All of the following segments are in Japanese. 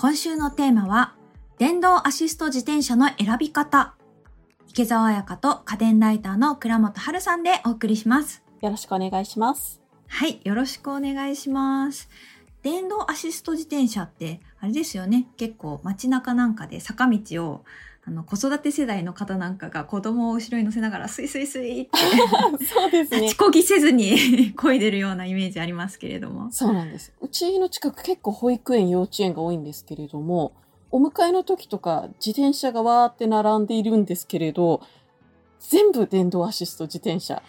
今週のテーマは、電動アシスト自転車の選び方。池澤彩香と家電ライターの倉本春さんでお送りします。よろしくお願いします。はい、よろしくお願いします。電動アシスト自転車って、あれですよね。結構街中なんかで坂道を、あの、子育て世代の方なんかが子供を後ろに乗せながらスイスイスイって、そうですね立ち。こぎせずに 漕いでるようなイメージありますけれども。そうなんです。うちの近く結構保育園、幼稚園が多いんですけれども、お迎えの時とか自転車がわーって並んでいるんですけれど、全部電動アシスト自転車。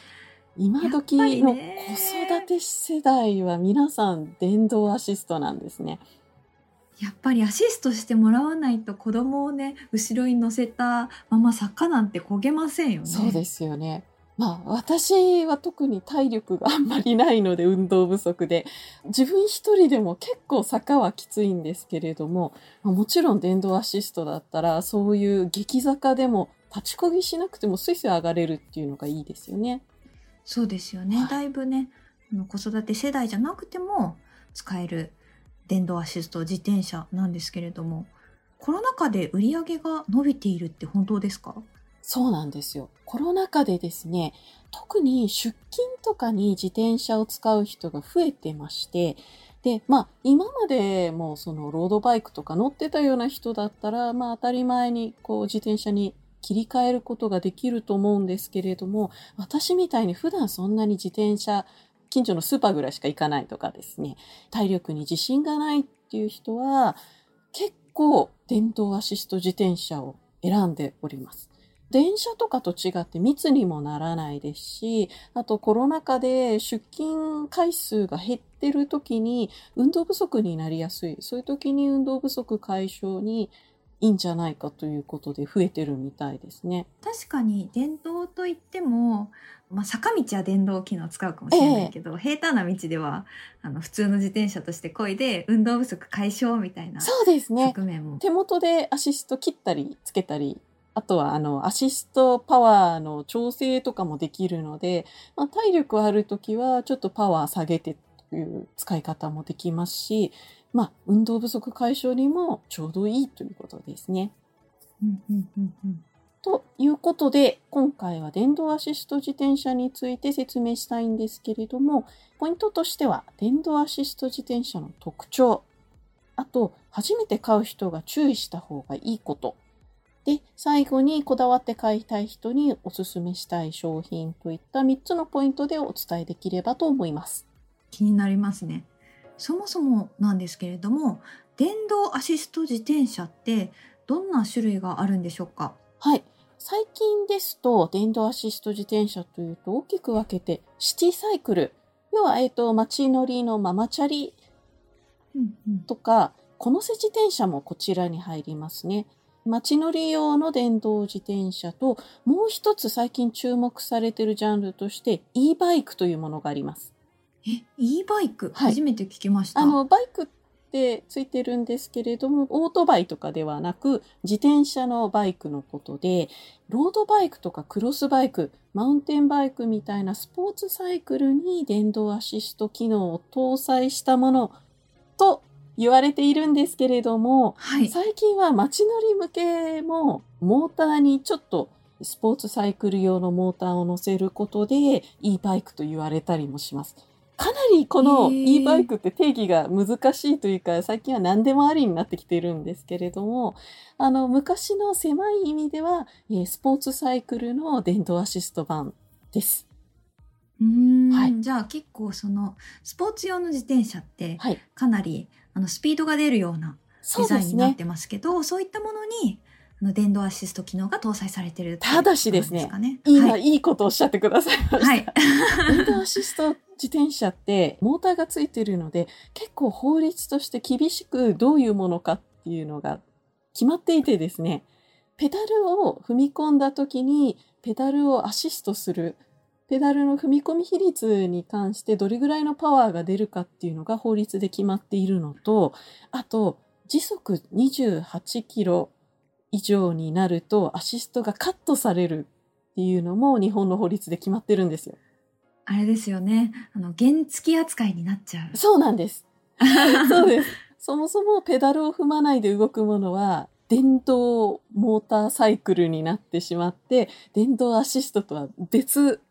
今時の子ね育て世代は皆さん電動アシストなんですね。やっぱりアシストしてもらわないと子供をね、後ろに乗せたまま坂なんて焦げませんよね。そうですよね。まあ私は特に体力があんまりないので運動不足で自分一人でも結構坂はきついんですけれどもまあもちろん電動アシストだったらそういう激坂でも立ちこぎしなくてもスイスイ上がれるっていうのがいいですよね。そうですよね。はいだいぶね、子育て世代じゃなくても使える電動アシスト自転車なんですけれども、コロナ禍で売り上げが伸びているって本当ですか？そうなんですよ。コロナ禍でですね、特に出勤とかに自転車を使う人が増えてまして、で、まあ、今までもそのロードバイクとか乗ってたような人だったら、まあ当たり前にこう自転車に切り替えることができると思うんですけれども、私みたいに普段そんなに自転車、近所のスーパーぐらいしか行かないとかですね、体力に自信がないっていう人は、結構電動アシスト自転車を選んでおります。電車とかと違って密にもならないですし、あとコロナ禍で出勤回数が減ってる時に運動不足になりやすい。そういう時に運動不足解消にいいんじゃないかということで増えてるみたいですね。確かに電動といっても、まあ、坂道は電動機能を使うかもしれないけど、平坦な道ではあの普通の自転車として漕いで運動不足解消みたいなそうですね。側面も。手元でアシスト切ったりつけたり、あとはあのアシストパワーの調整とかもできるので、まあ、体力ある時はちょっとパワー下げてという使い方もできますし、まあ、運動不足解消にもちょうどいいということですね。うんうんうんうんということで、今回は電動アシスト自転車について説明したいんですけれども、ポイントとしては、電動アシスト自転車の特徴、あと、初めて買う人が注意した方がいいこと、で、最後にこだわって買いたい人におすすめしたい商品といった3つのポイントでお伝えできればと思います。気になりますね。そもそもなんですけれども、電動アシスト自転車ってどんな種類があるんでしょうか？はい。最近ですと、電動アシスト自転車というと大きく分けて、シティサイクル、要は、えっ、と、街乗りのママチャリとか、このせ自転車もこちらに入りますね。街乗り用の電動自転車と、もう一つ最近注目されているジャンルとして、e バイクというものがあります。え、e バイク、はい初めて聞きました。あの、バイクってついてるんですけれども、オートバイとかではなく、自転車のバイクのことで、ロードバイクとかクロスバイク、マウンテンバイクみたいなスポーツサイクルに電動アシスト機能を搭載したものと言われているんですけれども、はい。最近は街乗り向けもモーターにちょっとスポーツサイクル用のモーターを乗せることで e バイクと言われたりもします。かなりこの e バイクって定義が難しいというか最近は何でもありになってきているんですけれどもあの昔の狭い意味では、えースポーツサイクルの電動アシスト版です。うーん、はいじゃあ結構そのスポーツ用の自転車ってはい。かなりあのスピードが出るようなデザインになっ。てますけど、そういったものにあの電動アシスト機能が搭載されてるっていうただしですねはいいいことをおっしゃってくださいました。はい。電動アシスト自転車ってモーターがついてるので結構法律として厳しくどういうものかっていうのが決まっていてですねペダルを踏み込んだ時にペダルをアシストするペダルの踏み込み比率に関してどれぐらいのパワーが出るかっていうのが法律で決まっているのとあと時速28キロ以上になるとアシストがカットされるっていうのも日本の法律で決まってるんですよ。あれですよね。あの、原付扱いになっちゃう。そうなんです。そうです。そもそもペダルを踏まないで動くものは、電動モーターサイクルになってしまって、電動アシストとは別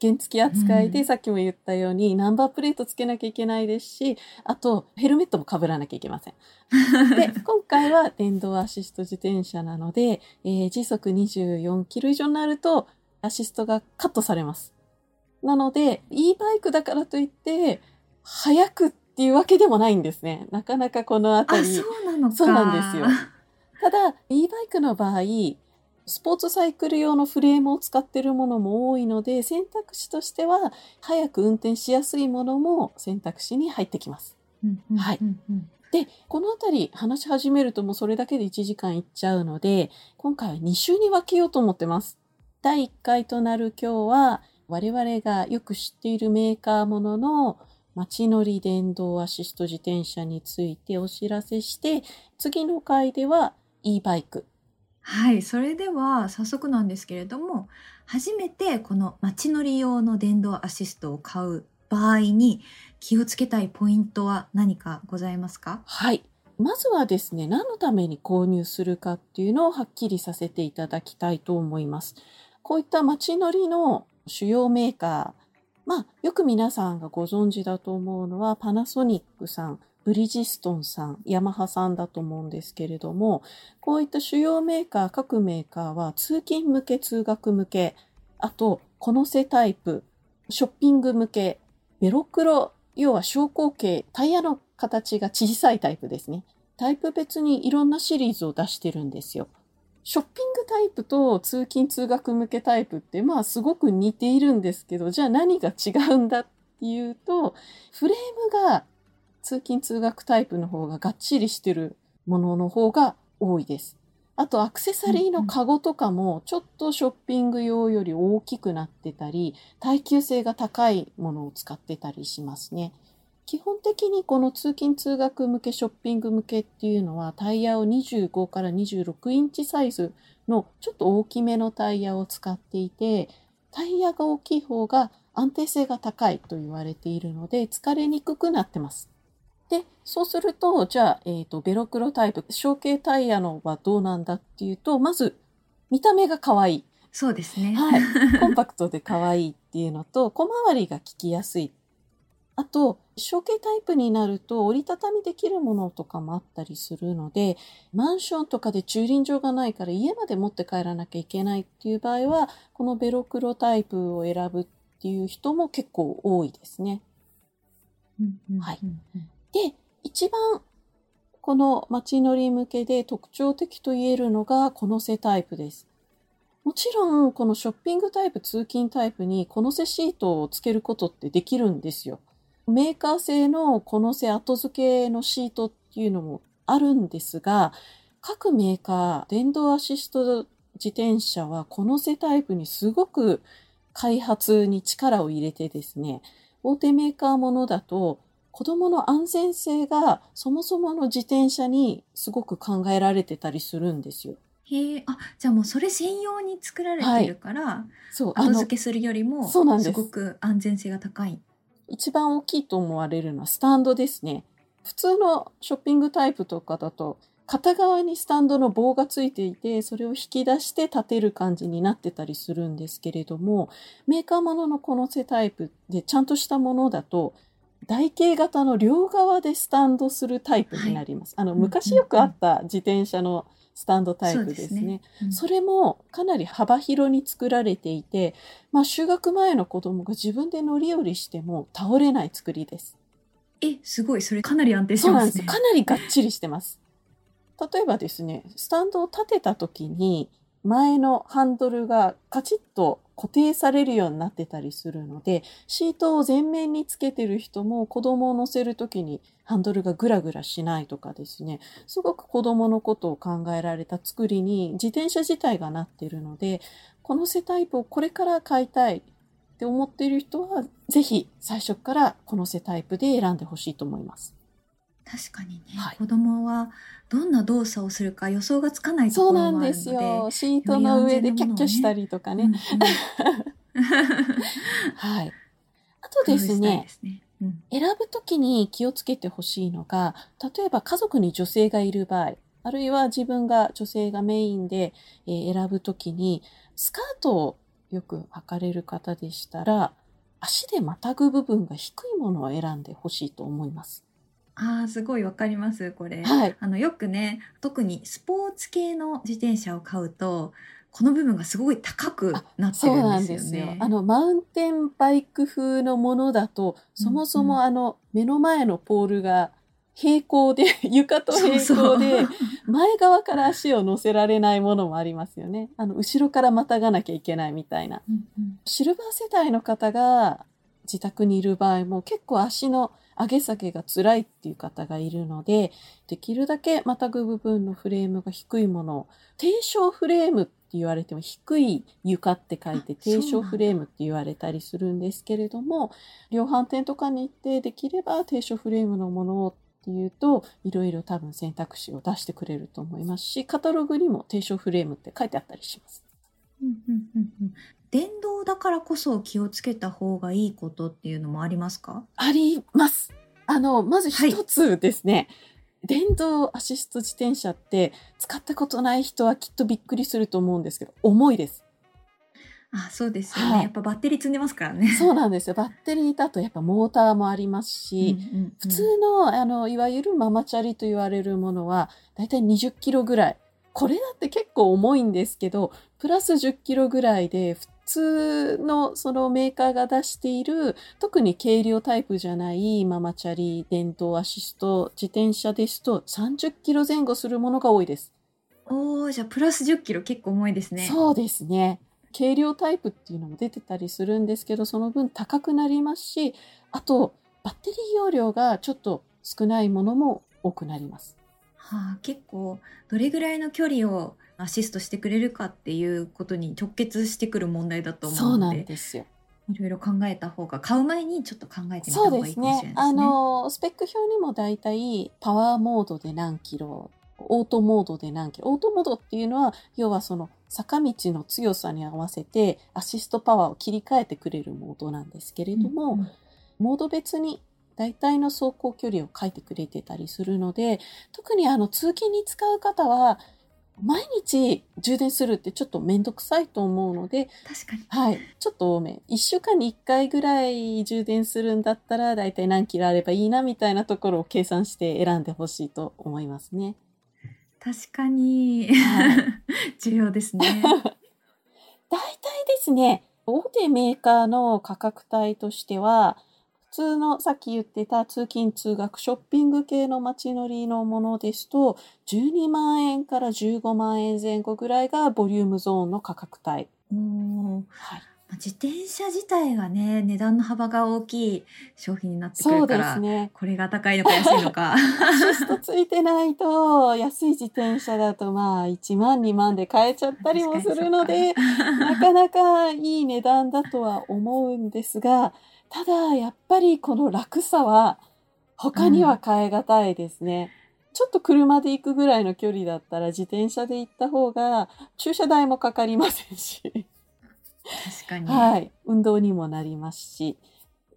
原付扱いで、うんさっきも言ったようにナンバープレートつけなきゃいけないですし、あとヘルメットも被らなきゃいけません。で、今回は電動アシスト自転車なので、えー時速24キロ以上になるとアシストがカットされます。なので、e バイクだからといって、速くっていうわけでもないんですね。なかなかこのあたあ、り。そうなのか。そうなんですよただ、e バイクの場合、スポーツサイクル用のフレームを使っているものも多いので、選択肢としては、早く運転しやすいものも選択肢に入ってきます。うんうんはいで、このあたり話し始めるともうそれだけで1時間いっちゃうので、今回は2週に分けようと思ってます。第1回となる今日は、我々がよく知っているメーカーものの街乗り電動アシスト自転車についてお知らせして、次の回では e バイク。はい、それでは早速なんですけれども、初めてこの街乗り用の電動アシストを買う場合に気をつけたいポイントは何かございますか？はい。まずはですね、何のために購入するかっていうのをはっきりさせていただきたいと思います。こういった街乗りの主要メーカー、まあ、よく皆さんがご存知だと思うのは、パナソニックさん、ブリヂストンさん、ヤマハさんだと思うんですけれども、こういった主要メーカー、各メーカーは通勤向け、通学向け、あと、このせタイプ、ショッピング向け、ベロクロ、要は小口径、タイヤの形が小さいタイプですね。タイプ別にいろんなシリーズを出してるんですよ。ショッピングタイプと通勤通学向けタイプってまあすごく似ているんですけど、じゃあ何が違うんだっていうと、フレームが通勤通学タイプの方ががっちりしてるものの方が多いです。あとアクセサリーのカゴとかもちょっとショッピング用より大きくなってたり、耐久性が高いものを使ってたりしますね。基本的にこの通勤通学向けショッピング向けっていうのはタイヤを25から26インチサイズのちょっと大きめのタイヤを使っていてタイヤが大きい方が安定性が高いと言われているので疲れにくくなってます。で、そうすると、じゃあ、えっ、と、ベロクロタイプ、小径タイヤのはどうなんだっていうと、まず、見た目が可愛い。そうですね。はい。コンパクトで可愛いっていうのと、小回りが効きやすい。あと、小径タイプになると折りたたみできるものとかもあったりするので、マンションとかで駐輪場がないから家まで持って帰らなきゃいけないっていう場合は、このベロクロタイプを選ぶっていう人も結構多いですね。はいで、一番この街乗り向けで特徴的と言えるのがこのせタイプです。もちろん、このショッピングタイプ、通勤タイプにこのせシートをつけることってできるんですよ。メーカー製のこのせ後付けのシートっていうのもあるんですが、各メーカー、電動アシスト自転車はこのせタイプにすごく開発に力を入れてですね、大手メーカーものだと子供の安全性がそもそもの自転車にすごく考えられてたりするんですよ。へえ、あ、じゃあもうそれ専用に作られてるから、そう、あ後の付けするよりも、そうなんですすごく安全性が高い。一番大きいと思われるのはスタンドですね。普通のショッピングタイプとかだと片側にスタンドの棒がついていてそれを引き出して立てる感じになってたりするんですけれどもメーカーもののこの背タイプでちゃんとしたものだと台形型の両側でスタンドするタイプになります。あのうん昔よくあった自転車のスタンドタイプですね。そねうんそれもかなり幅広に作られていて、まあ、就学前の子供が自分で乗り降りしても倒れない作りです。え、すごい、それかなり安定してますね。かなりがっちりしてます。例えばですね、スタンドを立てた時に前のハンドルがカチッと固定されるようになってたりするので、シートを前面につけてる人も子供を乗せる時にハンドルがグラグラしないとかですね、すごく子供のことを考えられた作りに自転車自体がなってるので、この背タイプをこれから買いたいって思っている人は、ぜひ最初からこの背タイプで選んでほしいと思います。確かにね、はい子供はどんな動作をするか予想がつかないところそうなんもあるので。ですよ。シートの上でキャッキャしたりとかね。うんうん はい。あとですね、うん。選ぶときに気をつけてほしいのが、例えば家族に女性がいる場合、あるいは自分が女性がメインで、えー選ぶときに、スカートをよく履かれる方でしたら、足でまたぐ部分が低いものを選んでほしいと思います。ああ、すごいわかります、これ。はい。あの、よくね、特にスポーツ系の自転車を買うと、この部分がすごい高くなってるんんですすよでよね。。あの、マウンテンバイク風のものだと、そもそもあの、目の前のポールが平行で、床と平行で、前側から足を乗せられないものもありますよね。あの、後ろからまたがなきゃいけないみたいな。うんうんシルバー世代の方が自宅にいる場合も結構足の上げ下げが辛いっていう方がいるので、できるだけまたぐ部分のフレームが低いものを、低床フレームって言われても低い床って書いて低床フレームって言われたりするんですけれども、量販店とかに行ってできれば低床フレームのものをっていうと、いろいろ多分選択肢を出してくれると思いますし、カタログにも低床フレームって書いてあったりします。うんうんうんうん電動だからこそ気をつけた方がいいことっていうのもありますか？あります。あの、まず一つですね、電動アシスト自転車って使ったことない人はきっとびっくりすると思うんですけど、重いです。あ、そうですよね。はいやっぱバッテリー積んでますからね。そうなんですよ。バッテリーだとやっぱモーターもありますし、うんうんうん普通の、あの、いわゆるママチャリと言われるものは、だいたい20キロぐらい。これだって結構重いんですけど、プラス10キロぐらいで、普通のそのメーカーが出している、特に軽量タイプじゃないママチャリ、電動アシスト自転車ですと30キロ前後するものが多いです。おー、じゃあプラス10キロ結構重いですね。そうですね。軽量タイプっていうのも出てたりするんですけど、その分高くなりますし、あと、バッテリー容量がちょっと少ないものも多くなります。はあ、結構どれぐらいの距離をアシストしてくれるかっていうことに直結してくる問題だと思そううなんのでですよ。いろいろ考えた方が買う前にちょっと考えてみた方がいいかもしれね。あないですね。の、スペック表にもだいたいパワーモードで何キロ、オートモードで何キロ。オートモードっていうのは、要はその坂道の強さに合わせてアシストパワーを切り替えてくれるモードなんですけれども、うんうんモード別に大体の走行距離を書いてくれてたりするので、特にあの通勤に使う方は、毎日充電するってちょっとめんどくさいと思うので、確かに。はい、ちょっと多め。1週間に1回ぐらい充電するんだったら、大体何キロあればいいなみたいなところを計算して選んでほしいと思いますね。確かに、はい 重要ですね。大体ですね、大手メーカーの価格帯としては、普通のさっき言ってた通勤通学ショッピング系の街乗りのものですと、12万円から15万円前後ぐらいがボリュームゾーンの価格帯。はい、自転車自体がね値段の幅が大きい商品になってくるから、すね。これが高いのか安いのかア シストついてないと、安い自転車だとまあ1万2万で買えちゃったりもするので、なかなかいい値段だとは思うんですが、ただやっぱりこの楽さは他には変え難いですね。ちょっと車で行くぐらいの距離だったら自転車で行った方が駐車代もかかりませんし、確かに、はい、運動にもなりますし、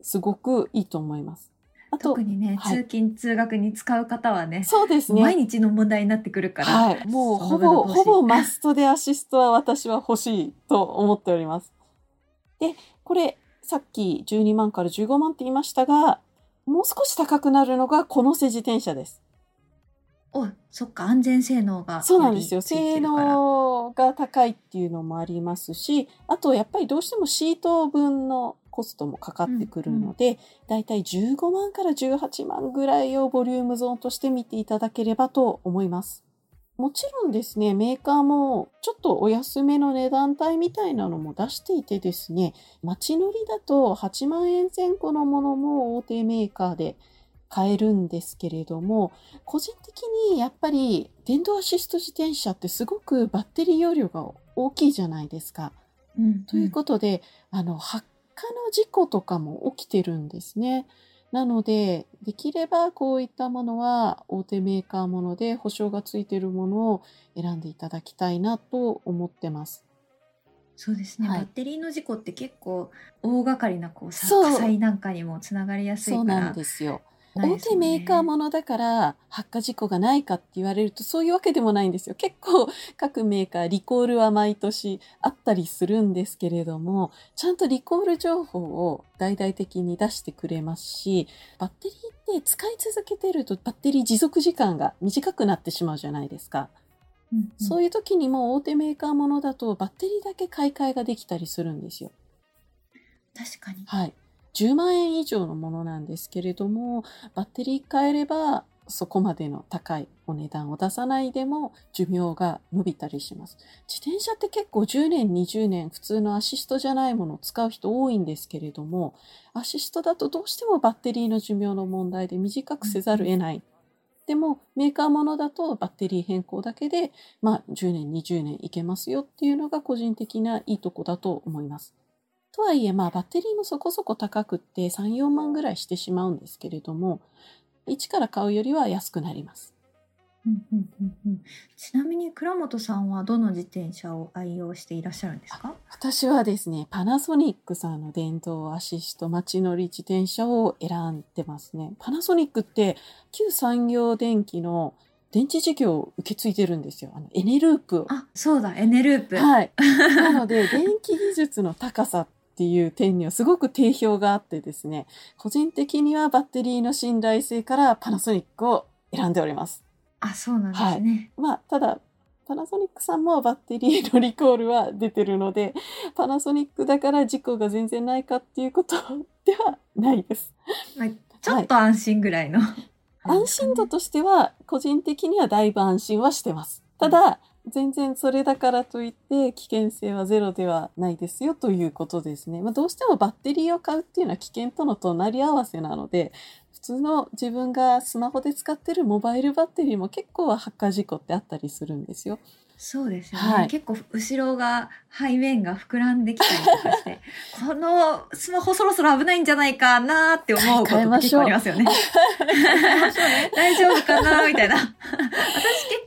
すごくいいと思います。あと特、にね、はい通勤通学に使う方はねそうですね。毎日の問題になってくるから、はい。もうほぼ、ほぼマストでアシストは私は欲しいと思っております。で、これ、さっき12万から15万って言いましたが、もう少し高くなるのがこの背自転車です。おそっか安全性能がそうなんですよ。性能が高いっていうのもありますし、あとやっぱりどうしてもシート分のコストもかかってくるので、だいたい15万から18万ぐらいをボリュームゾーンとして見ていただければと思います。もちろんですね、メーカーもちょっとお安めの値段帯みたいなのも出していてですね、街乗りだと8万円前後のものも大手メーカーで買えるんですけれども、個人的にやっぱり電動アシスト自転車ってすごくバッテリー容量が大きいじゃないですか。うんということで、あの、発火の事故とかも起きてるんですね。なので、できればこういったものは大手メーカーもので保証がついているものを選んでいただきたいなと思ってます。そうですね、はいバッテリーの事故って結構大掛かりなこう火災なんかにもつながりやすいからそうなんですよ。大手メーカーものだから発火事故がないかって言われるとそういうわけでもないんですよ。結構各メーカーリコールは毎年あったりするんですけれども、ちゃんとリコール情報を大々的に出してくれますし、バッテリーって使い続けてるとバッテリー持続時間が短くなってしまうじゃないですか。うんうんそういう時にも大手メーカーものだとバッテリーだけ買い替えができたりするんですよ。確かにはい。10万円以上のものなんですけれども、バッテリー変えれば、そこまでの高いお値段を出さないでも寿命が伸びたりします。自転車って結構10年、20年普通のアシストじゃないものを使う人多いんですけれども、アシストだとどうしてもバッテリーの寿命の問題で短くせざるを得ない。でもメーカーものだとバッテリー変更だけで、まあ10年、20年いけますよっていうのが個人的ないいとこだと思います。とはいえ、まあ、バッテリーもそこそこ高くって3、4万ぐらいしてしまうんですけれども、一から買うよりは安くなります。うんうんうんうんちなみに倉本さんはどの自転車を愛用していらっしゃるんですか？私はですね、パナソニックさんの電動アシスト街乗り自転車を選んでますね。パナソニックって旧産業電機の電池事業を受け継いでるんですよ。あのエネループを。あそうだエネループ、はい。なので、電気技術の高さっていう点にはすごく定評があってですね、個人的にはバッテリーの信頼性からパナソニックを選んでおります。あそうなんですね、まあ、ただ、パナソニックさんもバッテリーのリコールは出てるので、パナソニックだから事故が全然ないかっていうことではないです。まあ、ちょっと安心ぐらいの、安心度としては、個人的にはだいぶ安心はしてます。ただ、全然それだからといって危険性はゼロではないですよということですね。まあ、どうしてもバッテリーを買うっていうのは危険との隣り合わせなので、普通の自分がスマホで使ってるモバイルバッテリーも結構は発火事故ってあったりするんですよ。そうですよね、はい。結構後ろが背面が膨らんできたりとかして このスマホそろそろ危ないんじゃないかなって思うこと結構ありますよね。大丈夫かなみたいな。私結構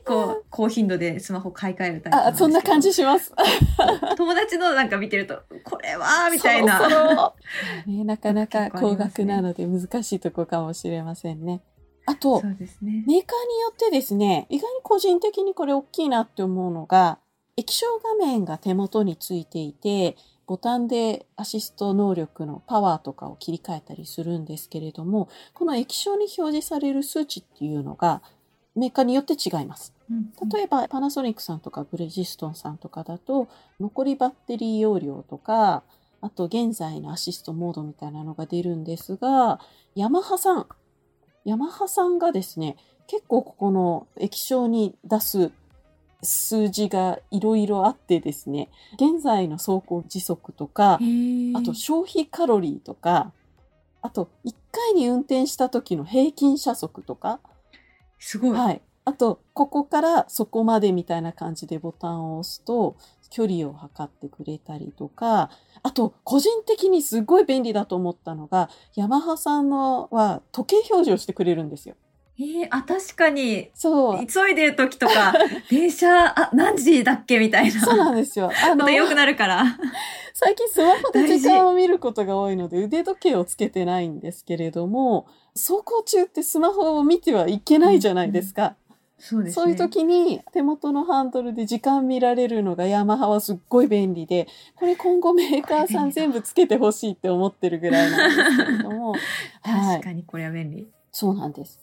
高頻度でスマホ買い替えるタイプあ、そんな感じじします。友達のなんか見てるとこれはみたいな。そろそろね、なかなか高額なので難しいとこかもしれませんね。あとね。メーカーによってですね、意外に個人的にこれ大きいなって思うのが、液晶画面が手元についていて、ボタンでアシスト能力のパワーとかを切り替えたりするんですけれども、この液晶に表示される数値っていうのがメーカーによって違います。うん例えばパナソニックさんとかブレジストンさんとかだと残りバッテリー容量とかあと現在のアシストモードみたいなのが出るんですがヤマハさん。ヤマハさんがですね結構ここの液晶に出す数字がいろいろあってですね現在の走行時速とかあと消費カロリーとかあと1回に運転した時の平均車速とかすごい、はい。あと、ここからそこまでみたいな感じでボタンを押すと、距離を測ってくれたりとか、あと、個人的にすごい便利だと思ったのが、ヤマハさんのは時計表示をしてくれるんですよ。えーあ確かにそう。急いでる時とか 電車あ何時だっけみたいなそうなんですよ。あの良くなるから最近スマホで時間を見ることが多いので腕時計をつけてないんですけれども、走行中ってスマホを見てはいけないじゃないですか。そうですねそういう時に手元のハンドルで時間見られるのがヤマハはすっごい便利で、これ今後メーカーさん全部つけてほしいって思ってるぐらいなんですけれども、はい。確かにこれは便利。そうなんです。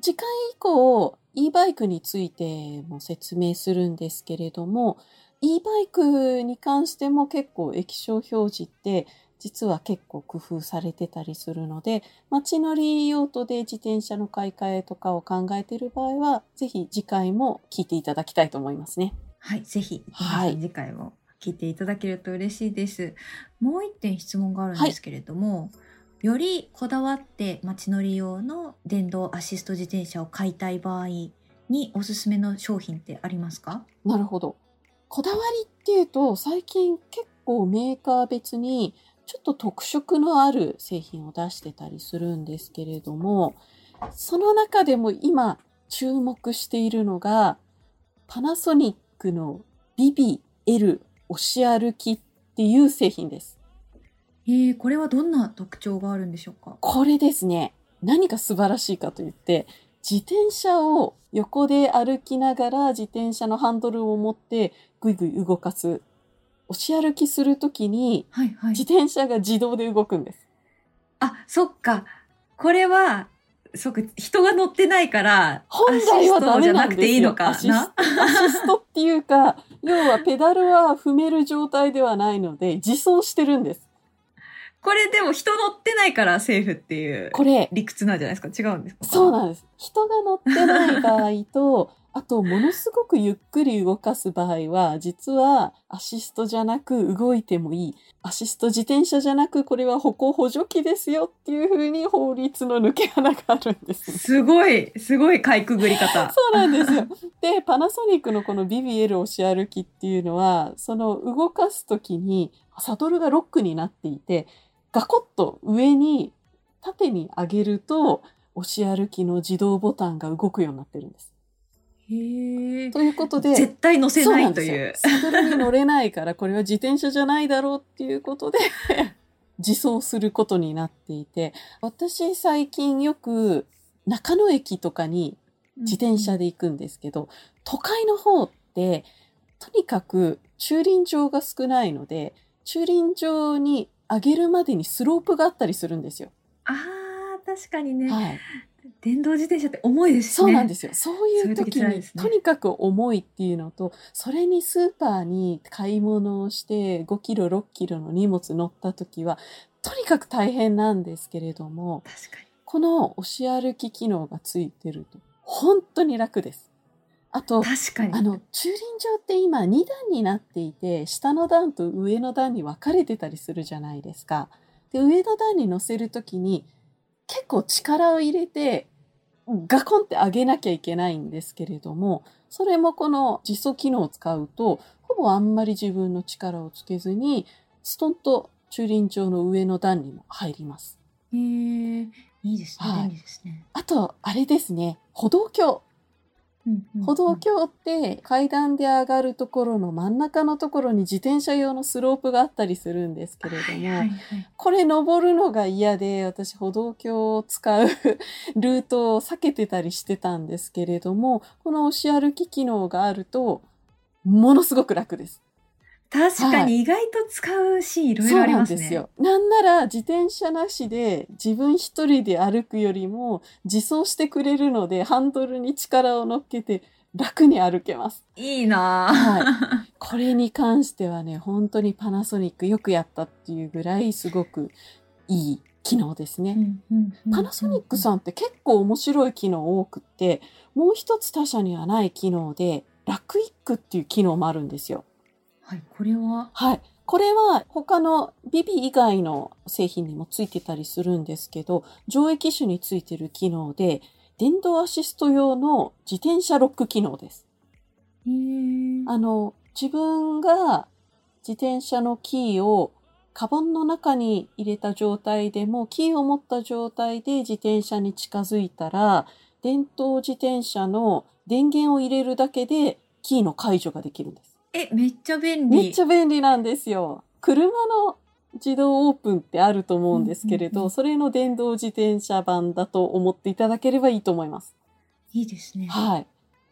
次回以降、e バイクについても説明するんですけれども、e バイクに関しても結構液晶表示って実は結構工夫されてたりするので、街乗り用途で自転車の買い替えとかを考えている場合は、ぜひ次回も聞いていただきたいと思いますね。はい、ぜひ、はい次回も聞いていただけると嬉しいです。もう一点質問があるんですけれども、よりこだわって街乗り用の電動アシスト自転車を買いたい場合におすすめの商品ってありますか？なるほど。こだわりっていうと、最近結構メーカー別にちょっと特色のある製品を出してたりするんですけれども、その中でも今注目しているのが、パナソニックのビビ L 押し歩きっていう製品です。えー、これはどんな特徴があるんでしょうか？これですね、何が素晴らしいかと言って、自転車を横で歩きながら自転車のハンドルを持ってぐいぐい動かす。押し歩きするときにはいはい自。転車が自動で動くんです。あ、そっか。これは、そっか、人が乗ってないから、本来はダメなくなんですよ。ていいのかアシスなトアシストっていうか、要はペダルは踏める状態ではないので、自走してるんです。これでも人乗ってないからセーフっていうこれ、理屈なんじゃないですか？違うんですか？そうなんです。人が乗ってない場合と、あと、ものすごくゆっくり動かす場合は、実はアシストじゃなく動いてもいい。アシスト自転車じゃなく、これは歩行補助器ですよっていうふうに法律の抜け穴があるんですね。すごい、すごいかいくぐり方。そうなんですよ。で、パナソニックのこの BBL 押し歩きっていうのは、その動かすときにサドルがロックになっていて、ガコッと上に縦に上げると、押し歩きの自動ボタンが動くようになってるんです。ということで、絶対乗せなんいという。サドルに乗れないから、これは自転車じゃないだろうっていうことで、自走することになっていて、私最近よく中野駅とかに自転車で行くんですけど、都会の方って、とにかく駐輪場が少ないので、駐輪場に上げるまでにスロープがあったりするんですよ。ああ、確かにね。はい。電動自転車って重いですしね。そうなんですよ。そういう時時に、とにかく重いっていうのと、それにスーパーに買い物をして5キロ、6キロの荷物乗った時は、とにかく大変なんですけれども、確かに。この押し歩き機能がついてると、本当に楽です。あと、確かに。あの、駐輪場って今2段になっていて、下の段と上の段に分かれてたりするじゃないですか。で、上の段に乗せるときに、結構力を入れて、ガコンって上げなきゃいけないんですけれども、それもこの自走機能を使うと、ほぼあんまり自分の力をつけずに、ストンと駐輪場の上の段にも入ります。へえ。いいですね。はい便利ですね。あと、あれですね、歩道橋。歩道橋って階段で上がるところの真ん中のところに自転車用のスロープがあったりするんですけれども、はいはいはいこれ登るのが嫌で私歩道橋を使う ルートを避けてたりしてたんですけれども、この押し歩き機能があるとものすごく楽です。確かはいに意外と使うシーンいろいそうなろありますね。んですよ。なんなら自転車なしで自分一人で歩くよりも自走してくれるのでハンドルに力を乗っけて楽に歩けます。いいなぁ。はこれに関してはね、本当にパナソニックよくやったっていうぐらいすごくいい機能ですね。パナソニックさんって結構面白い機能多くって、もう一つ他社にはない機能で、ラクイックっていう機能もあるんですよ。はい、これは？はい。これは他のビビ以外の製品にもついてたりするんですけど、上位機種についてる機能で、電動アシスト用の自転車ロック機能です。あの、自分が自転車のキーをカバンの中に入れた状態でも、キーを持った状態で自転車に近づいたら、電動自転車の電源を入れるだけでキーの解除ができるんです。え、めっちゃ便利。めっちゃ便利なんですよ。車の自動オープンってあると思うんですけれど、うんうんうんそれの電動自転車版だと思っていただければいいと思います。いいですね。はい。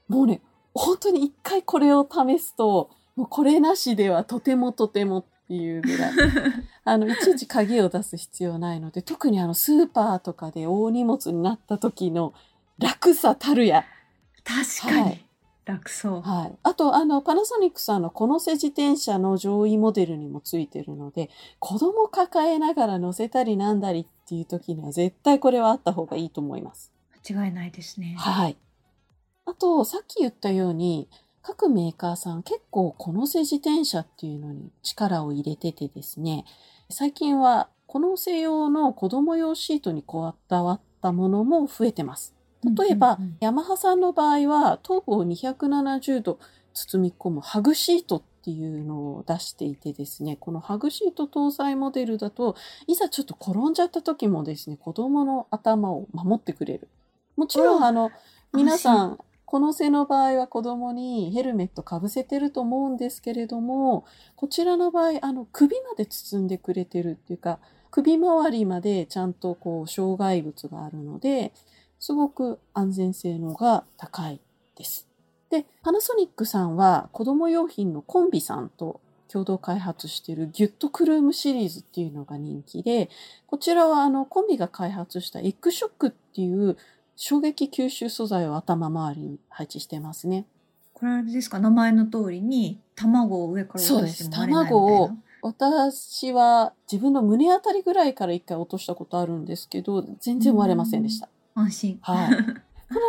もうね、本当に一回これを試すと、もうこれなしではとてもとてもっていうぐらい。あの、いちいち鍵を出す必要ないので、特にあの、スーパーとかで大荷物になった時の楽さたるや。確かに。はい楽そう。はい。あと、あの、パナソニックさんのこの背自転車の上位モデルにもついてるので、子供抱えながら乗せたりなんだりっていう時には絶対これはあった方がいいと思います。間違いないですね。はい。あと、さっき言ったように、各メーカーさん結構この背自転車っていうのに力を入れててですね、最近はこの背用の子供用シートにこだわったものも増えてます。例えば、うんうんうんヤマハさんの場合は頭部を270度包み込むハグシートっていうのを出していてですね、このハグシート搭載モデルだと、いざちょっと転んじゃった時もですね、子供の頭を守ってくれる。もちろん、ああの、皆さん、この背の場合は子供にヘルメットかぶせてると思うんですけれども、こちらの場合、あの、首まで包んでくれてるっていうか、首周りまでちゃんとこう、障害物があるので、すごく安全性能が高いです。で、パナソニックさんは子供用品のコンビさんと共同開発しているギュッとクルームシリーズっていうのが人気で、こちらはあのコンビが開発したエッグショックっていう衝撃吸収素材を頭周りに配置してますね。これあれですか？名前の通りに卵を上から落としても卵を私は自分の胸あたりぐらいから一回落としたことあるんですけど、全然割れませんでした。安心。はい。こ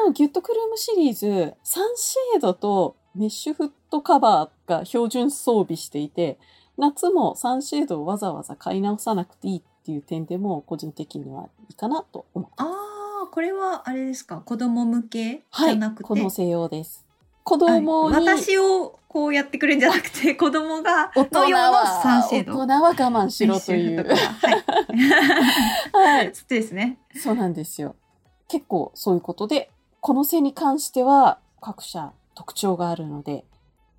のギュッとクルームシリーズ、サンシェードとメッシュフットカバーが標準装備していて、夏もサンシェードをわざわざ買い直さなくていいっていう点でも個人的にはいいかなと思ってます。あこれはあれですか？子供向けじゃなくて、はい、この西洋です。子供に、私をこうやってくれるんじゃなくて、子供が、の用のサンシェード。大人は我慢しろという。はい。はい。つってですね。そうなんですよ。結構そういうことで、この背に関しては各社特徴があるので、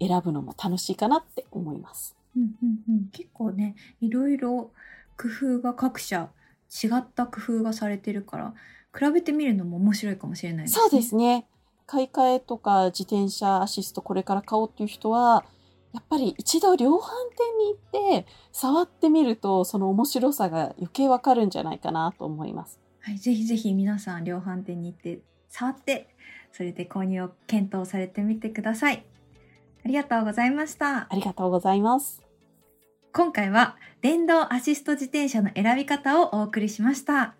選ぶのも楽しいかなって思います。うんうんうん、結構ね、いろいろ工夫が各社違った工夫がされてるから、比べてみるのも面白いかもしれないですね。そうですね。買い替えとか自転車アシストこれから買おうっていう人は、やっぱり一度量販店に行って触ってみるとその面白さが余計わかるんじゃないかなと思います。はい、ぜひぜひ皆さん量販店に行って触ってそれで購入を検討されてみてください。ありがとうございました。ありがとうございます。今回は電動アシスト自転車の選び方をお送りしました。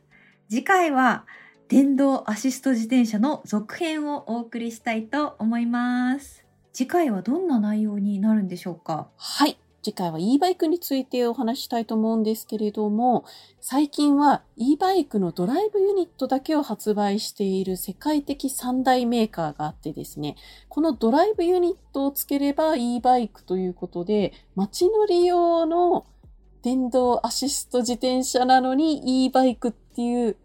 次回は電動アシスト自転車の続編をお送りしたいと思います。次回はどんな内容になるんでしょうか？はい。次回は e バイクについてお話したいと思うんですけれども、最近は e バイクのドライブユニットだけを発売している世界的三大メーカーがあってですね、このドライブユニットをつければ e バイクということで、街乗り用の電動アシスト自転車なのに e バイクっていう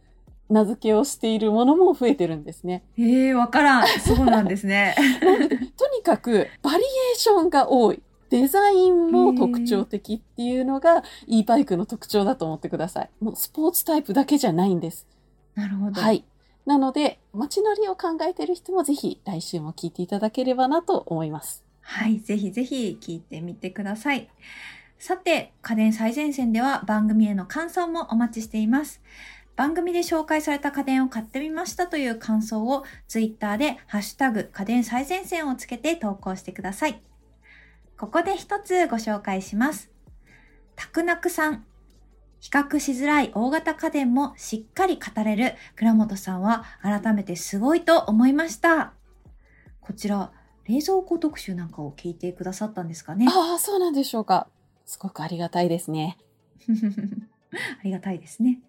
名付けをしているものも増えてるんですね。へえ、わからん。そうなんですね。とにかく、バリエーションが多い。デザインも特徴的っていうのが e バイクの特徴だと思ってください。もうスポーツタイプだけじゃないんです。なるほど。はい。なので、街乗りを考えている人もぜひ来週も聞いていただければなと思います。はい。ぜひぜひ聞いてみてください。さて、家電最前線では番組への感想もお待ちしています。番組で紹介された家電を買ってみましたという感想をツイッターでハッシュタグ家電最前線をつけて投稿してください。ここで一つご紹介します。たくなくさん。比較しづらい大型家電もしっかり語れる倉本さんは改めてすごいと思いました。こちら、冷蔵庫特集なんかを聞いてくださったんですかね？ああ、そうなんでしょうか。すごくありがたいですね。ありがたいですね。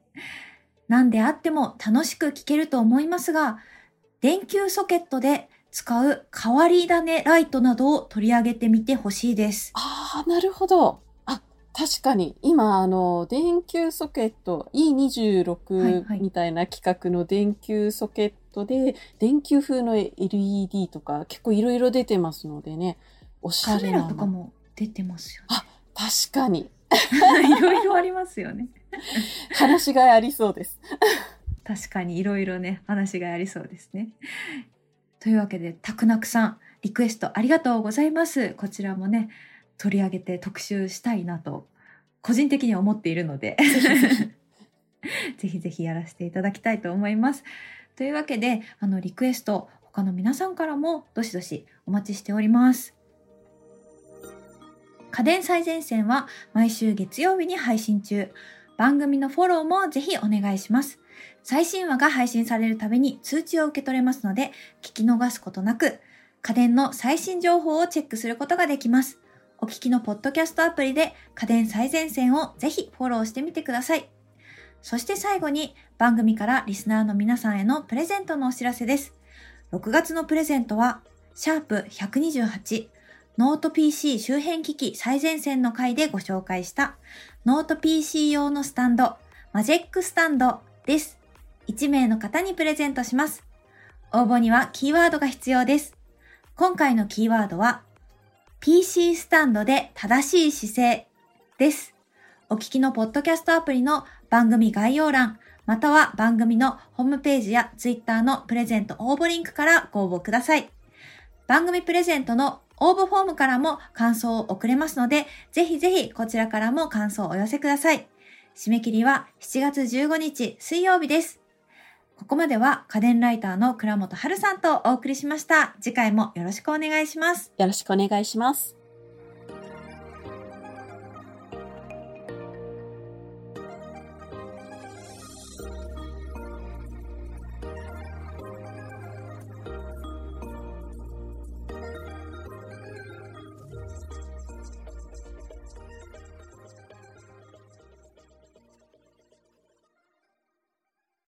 何であっても楽しく聴けると思いますが、電球ソケットで使う変わり種ライトなどを取り上げてみてほしいです。ああ、なるほど。あ、確かに。今、あの、電球ソケット E26 みたいな規格の電球ソケットで、はいはい、電球風の LED とか結構いろいろ出てますのでね、おしゃれな。カメラとかも出てますよね。あ、確かに。いろいろありますよね。話がいありそうです。確かにいろいろね、話がありそうですね。というわけで、たくなくさん、リクエストありがとうございます。こちらもね、取り上げて特集したいなと、個人的には思っているので、ぜひぜひやらせていただきたいと思います。というわけで、あの、リクエスト、他の皆さんからもどしどしお待ちしております。家電最前線は毎週月曜日に配信中。番組のフォローもぜひお願いします。最新話が配信されるたびに通知を受け取れますので、聞き逃すことなく、家電の最新情報をチェックすることができます。お聞きのポッドキャストアプリで家電最前線をぜひフォローしてみてください。そして最後に番組からリスナーの皆さんへのプレゼントのお知らせです。6月のプレゼントは、シャープ128ノート PC 周辺機器最前線の回でご紹介したノート PC 用のスタンド、 Majextand です。1名の方にプレゼントします。応募にはキーワードが必要です。今回のキーワードは、PC スタンドで正しい姿勢です。お聞きのポッドキャストアプリの番組概要欄、または番組のホームページや Twitter のプレゼント応募リンクからご応募ください。番組プレゼントの応募フォームからも感想を送れますので、ぜひぜひこちらからも感想をお寄せください。締め切りは7月15日水曜日です。ここまでは家電ライターの倉本春さんとお送りしました。次回もよろしくお願いします。よろしくお願いします。